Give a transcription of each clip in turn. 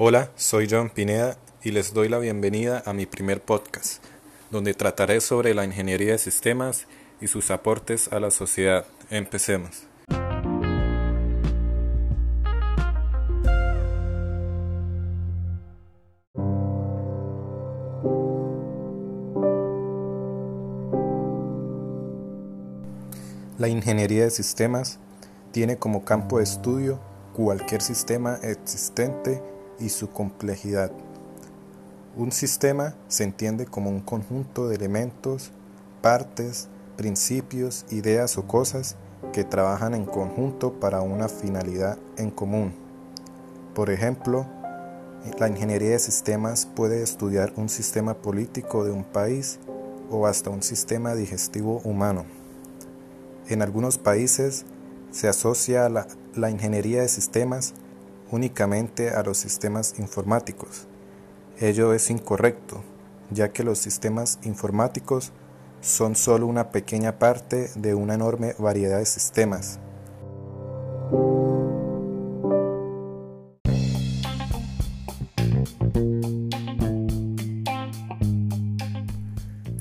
Hola, soy John Pineda y les doy la bienvenida a mi primer podcast, donde trataré sobre la ingeniería de sistemas y sus aportes a la sociedad. Empecemos. La ingeniería de sistemas tiene como campo de estudio cualquier sistema existente y su complejidad. Un sistema se entiende como un conjunto de elementos, partes, principios, ideas o cosas que trabajan en conjunto para una finalidad en común. Por ejemplo, la ingeniería de sistemas puede estudiar un sistema político de un país o hasta un sistema digestivo humano. En algunos países se asocia la, la ingeniería de sistemas únicamente a los sistemas informáticos. Ello es incorrecto, ya que los sistemas informáticos son solo una pequeña parte de una enorme variedad de sistemas.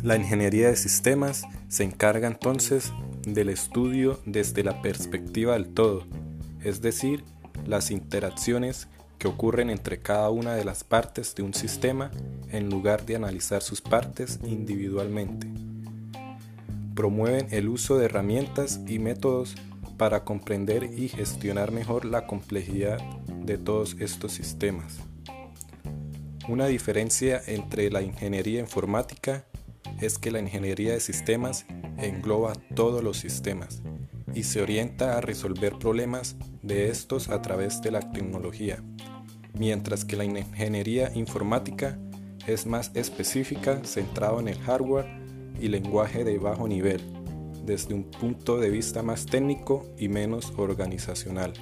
La ingeniería de sistemas se encarga entonces del estudio desde la perspectiva del todo, es decir, las interacciones que ocurren entre cada una de las partes de un sistema en lugar de analizar sus partes individualmente. Promueven el uso de herramientas y métodos para comprender y gestionar mejor la complejidad de todos estos sistemas. Una diferencia entre la ingeniería informática es que la ingeniería de sistemas engloba todos los sistemas y se orienta a resolver problemas de estos a través de la tecnología, mientras que la ingeniería informática es más específica, centrado en el hardware y lenguaje de bajo nivel, desde un punto de vista más técnico y menos organizacional.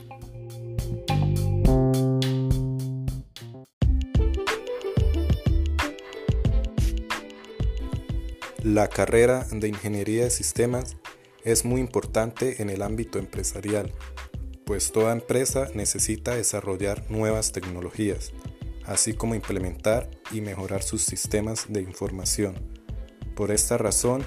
La carrera de Ingeniería de Sistemas es muy importante en el ámbito empresarial, pues toda empresa necesita desarrollar nuevas tecnologías, así como implementar y mejorar sus sistemas de información. Por esta razón,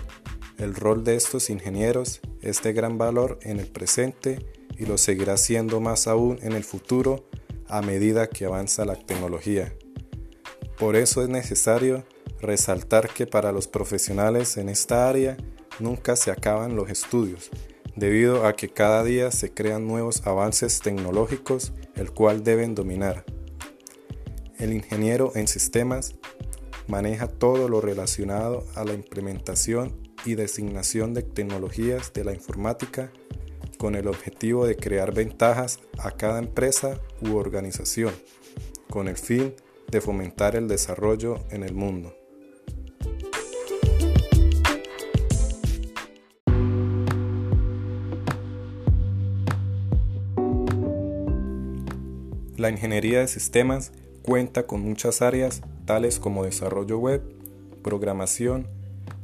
el rol de estos ingenieros es de gran valor en el presente y lo seguirá siendo más aún en el futuro a medida que avanza la tecnología. Por eso es necesario resaltar que para los profesionales en esta área nunca se acaban los estudios, debido a que cada día se crean nuevos avances tecnológicos el cual deben dominar. El ingeniero en sistemas maneja todo lo relacionado a la implementación y designación de tecnologías de la informática con el objetivo de crear ventajas a cada empresa u organización, con el fin de fomentar el desarrollo en el mundo. La ingeniería de sistemas cuenta con muchas áreas tales como desarrollo web, programación,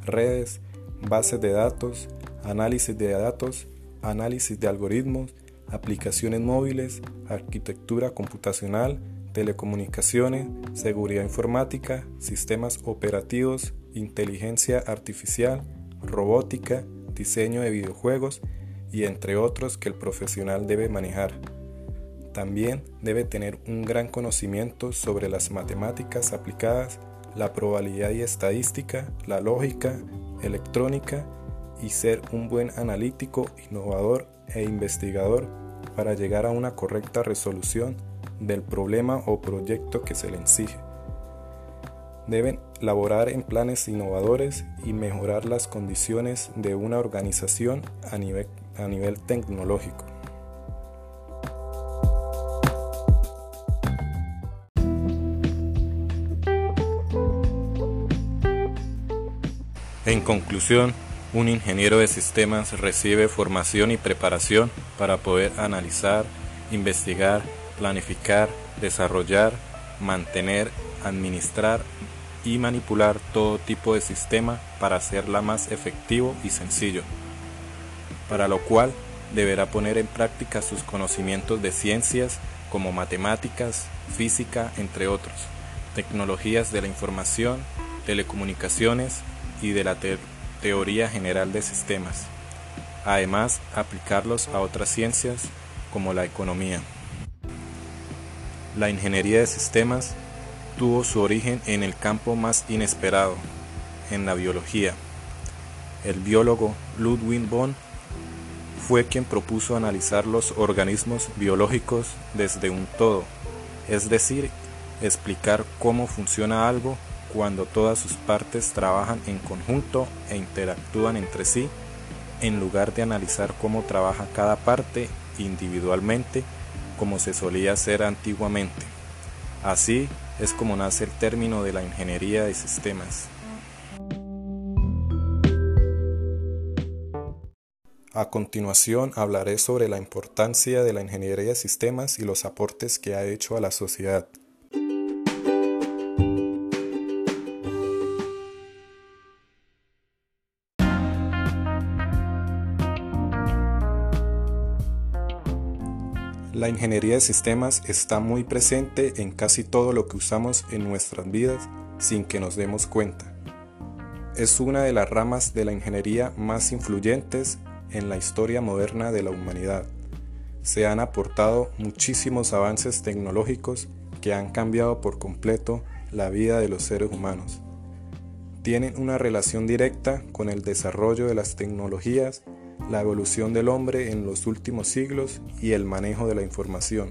redes, bases de datos, análisis de datos, análisis de algoritmos, aplicaciones móviles, arquitectura computacional, telecomunicaciones, seguridad informática, sistemas operativos, inteligencia artificial, robótica, diseño de videojuegos y entre otros que el profesional debe manejar. También debe tener un gran conocimiento sobre las matemáticas aplicadas, la probabilidad y estadística, la lógica, electrónica y ser un buen analítico, innovador e investigador para llegar a una correcta resolución del problema o proyecto que se le exige. Deben laborar en planes innovadores y mejorar las condiciones de una organización a nivel, a nivel tecnológico. En conclusión, un ingeniero de sistemas recibe formación y preparación para poder analizar, investigar, planificar, desarrollar, mantener, administrar y manipular todo tipo de sistema para hacerla más efectivo y sencillo, para lo cual deberá poner en práctica sus conocimientos de ciencias como matemáticas, física, entre otros, tecnologías de la información, telecomunicaciones y de la teoría general de sistemas. Además, aplicarlos a otras ciencias como la economía. La ingeniería de sistemas tuvo su origen en el campo más inesperado, en la biología. El biólogo Ludwig von fue quien propuso analizar los organismos biológicos desde un todo, es decir, explicar cómo funciona algo cuando todas sus partes trabajan en conjunto e interactúan entre sí, en lugar de analizar cómo trabaja cada parte individualmente como se solía hacer antiguamente. Así es como nace el término de la ingeniería de sistemas. A continuación hablaré sobre la importancia de la ingeniería de sistemas y los aportes que ha hecho a la sociedad. La ingeniería de sistemas está muy presente en casi todo lo que usamos en nuestras vidas sin que nos demos cuenta. Es una de las ramas de la ingeniería más influyentes en la historia moderna de la humanidad. Se han aportado muchísimos avances tecnológicos que han cambiado por completo la vida de los seres humanos. Tienen una relación directa con el desarrollo de las tecnologías, la evolución del hombre en los últimos siglos y el manejo de la información.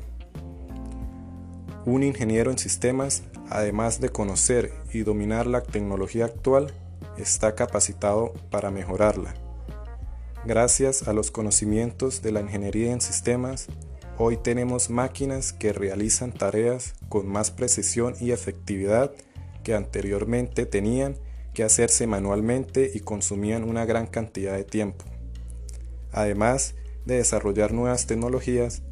Un ingeniero en sistemas, además de conocer y dominar la tecnología actual, está capacitado para mejorarla Gracias a los conocimientos de la ingeniería en sistemas, hoy tenemos máquinas que realizan tareas con más precisión y efectividad que anteriormente tenían que hacerse manualmente y consumían una gran cantidad de tiempo. Además de desarrollar nuevas tecnologías,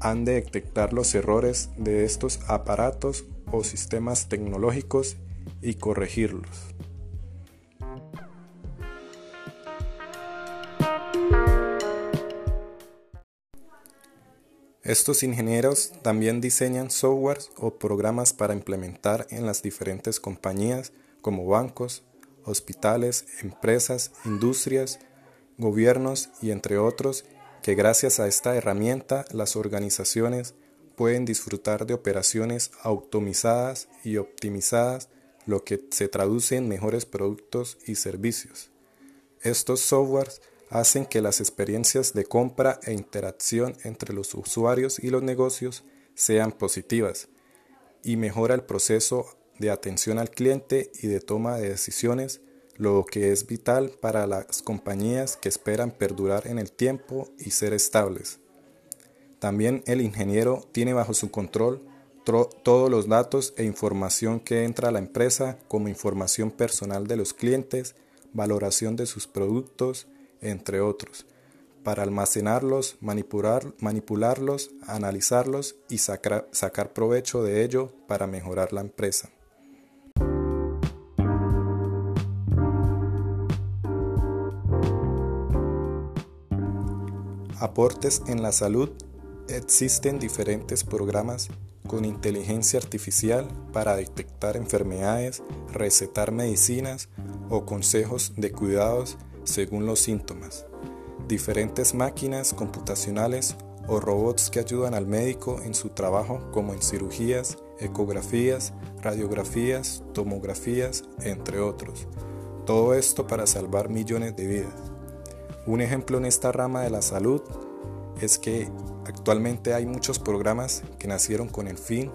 han de detectar los errores de estos aparatos o sistemas tecnológicos y corregirlos. Estos ingenieros también diseñan softwares o programas para implementar en las diferentes compañías como bancos, hospitales, empresas, industrias, gobiernos y entre otros que gracias a esta herramienta las organizaciones pueden disfrutar de operaciones automatizadas y optimizadas, lo que se traduce en mejores productos y servicios. Estos softwares hacen que las experiencias de compra e interacción entre los usuarios y los negocios sean positivas y mejora el proceso de atención al cliente y de toma de decisiones, lo que es vital para las compañías que esperan perdurar en el tiempo y ser estables. También el ingeniero tiene bajo su control todos los datos e información que entra a la empresa como información personal de los clientes, valoración de sus productos, entre otros, para almacenarlos, manipular, manipularlos, analizarlos y sacar, sacar provecho de ello para mejorar la empresa. Aportes en la salud. Existen diferentes programas con inteligencia artificial para detectar enfermedades, recetar medicinas o consejos de cuidados según los síntomas. Diferentes máquinas computacionales o robots que ayudan al médico en su trabajo como en cirugías, ecografías, radiografías, tomografías, entre otros. Todo esto para salvar millones de vidas. Un ejemplo en esta rama de la salud es que actualmente hay muchos programas que nacieron con el fin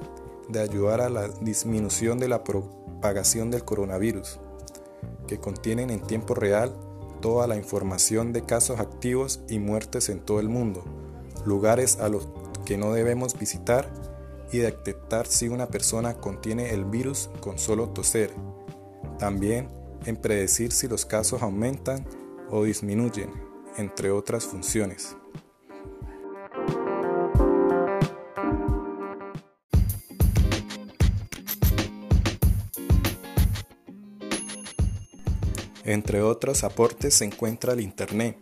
de ayudar a la disminución de la propagación del coronavirus, que contienen en tiempo real toda la información de casos activos y muertes en todo el mundo, lugares a los que no debemos visitar y detectar si una persona contiene el virus con solo toser. También en predecir si los casos aumentan o disminuyen, entre otras funciones. Entre otros aportes se encuentra el Internet.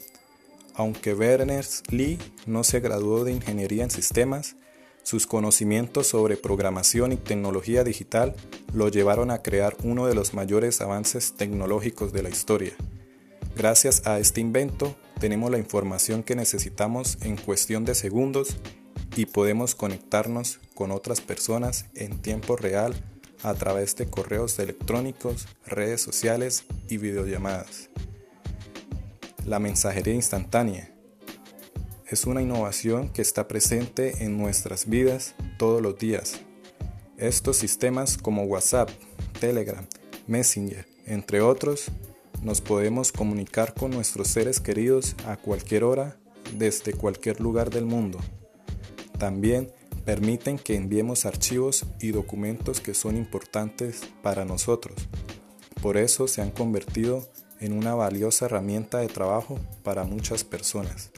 Aunque Berners-Lee no se graduó de ingeniería en sistemas, Sus conocimientos sobre programación y tecnología digital lo llevaron a crear uno de los mayores avances tecnológicos de la historia. Gracias a este invento tenemos la información que necesitamos en cuestión de segundos y podemos conectarnos con otras personas en tiempo real a través de correos electrónicos, redes sociales y videollamadas. La mensajería instantánea es una innovación que está presente en nuestras vidas todos los días. Estos sistemas como WhatsApp, Telegram, Messenger, entre otros, nos podemos comunicar con nuestros seres queridos a cualquier hora desde cualquier lugar del mundo. También permiten que enviemos archivos y documentos que son importantes para nosotros. Por eso se han convertido en una valiosa herramienta de trabajo para muchas personas.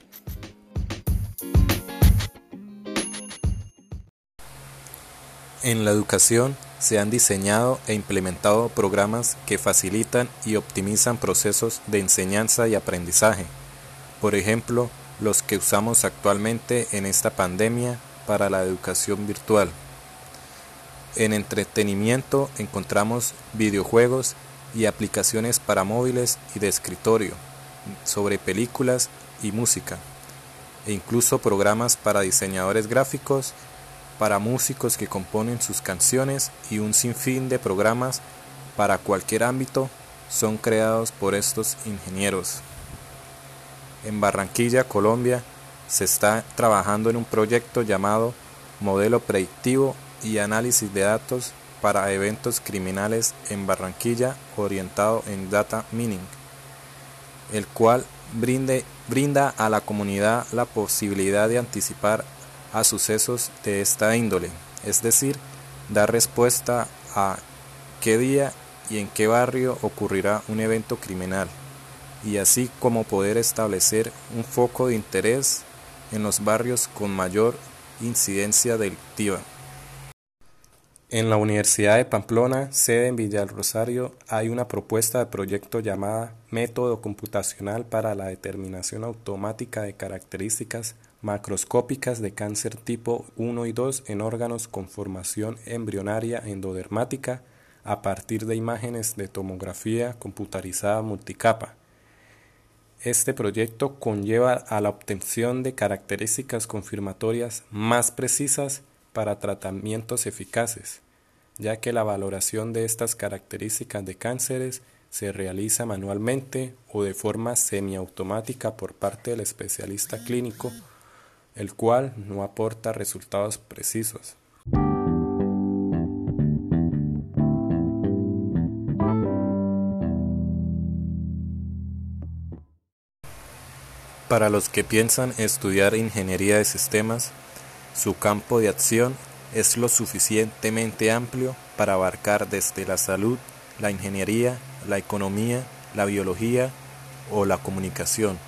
En la educación se han diseñado e implementado programas que facilitan y optimizan procesos de enseñanza y aprendizaje. Por ejemplo, los que usamos actualmente en esta pandemia para la educación virtual. En entretenimiento encontramos videojuegos y aplicaciones para móviles y de escritorio, sobre películas y música, e incluso programas para diseñadores gráficos para músicos que componen sus canciones y un sinfín de programas para cualquier ámbito son creados por estos ingenieros. En Barranquilla, Colombia, se está trabajando en un proyecto llamado Modelo Predictivo y Análisis de Datos para Eventos Criminales en Barranquilla orientado en Data Mining, el cual brinda a la comunidad la posibilidad de anticipar a sucesos de esta índole, es decir, dar respuesta a qué día y en qué barrio ocurrirá un evento criminal, y así como poder establecer un foco de interés en los barrios con mayor incidencia delictiva. En la Universidad de Pamplona, sede en Rosario, hay una propuesta de proyecto llamada Método Computacional para la Determinación Automática de Características macroscópicas de cáncer tipo 1 y 2 en órganos con formación embrionaria endodermática a partir de imágenes de tomografía computarizada multicapa. Este proyecto conlleva a la obtención de características confirmatorias más precisas para tratamientos eficaces, ya que la valoración de estas características de cánceres se realiza manualmente o de forma semiautomática por parte del especialista clínico el cual no aporta resultados precisos. Para los que piensan estudiar ingeniería de sistemas, su campo de acción es lo suficientemente amplio para abarcar desde la salud, la ingeniería, la economía, la biología o la comunicación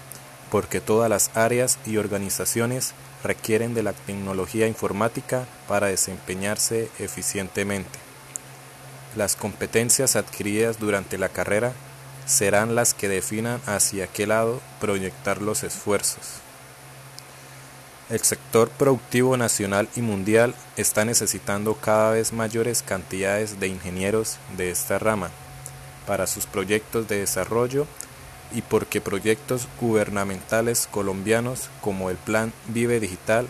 porque todas las áreas y organizaciones requieren de la tecnología informática para desempeñarse eficientemente. Las competencias adquiridas durante la carrera serán las que definan hacia qué lado proyectar los esfuerzos. El sector productivo nacional y mundial está necesitando cada vez mayores cantidades de ingenieros de esta rama para sus proyectos de desarrollo y porque proyectos gubernamentales colombianos como el Plan Vive Digital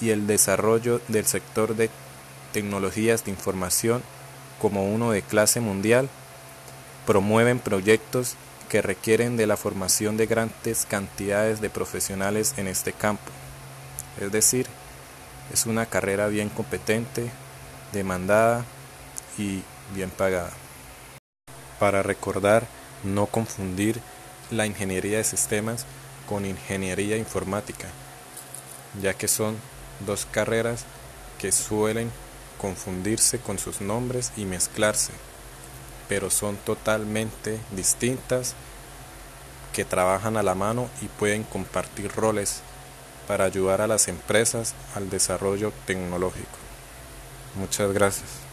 y el desarrollo del sector de tecnologías de información como uno de clase mundial promueven proyectos que requieren de la formación de grandes cantidades de profesionales en este campo. Es decir, es una carrera bien competente, demandada y bien pagada. Para recordar, no confundir la ingeniería de sistemas con ingeniería informática, ya que son dos carreras que suelen confundirse con sus nombres y mezclarse, pero son totalmente distintas, que trabajan a la mano y pueden compartir roles para ayudar a las empresas al desarrollo tecnológico. Muchas gracias.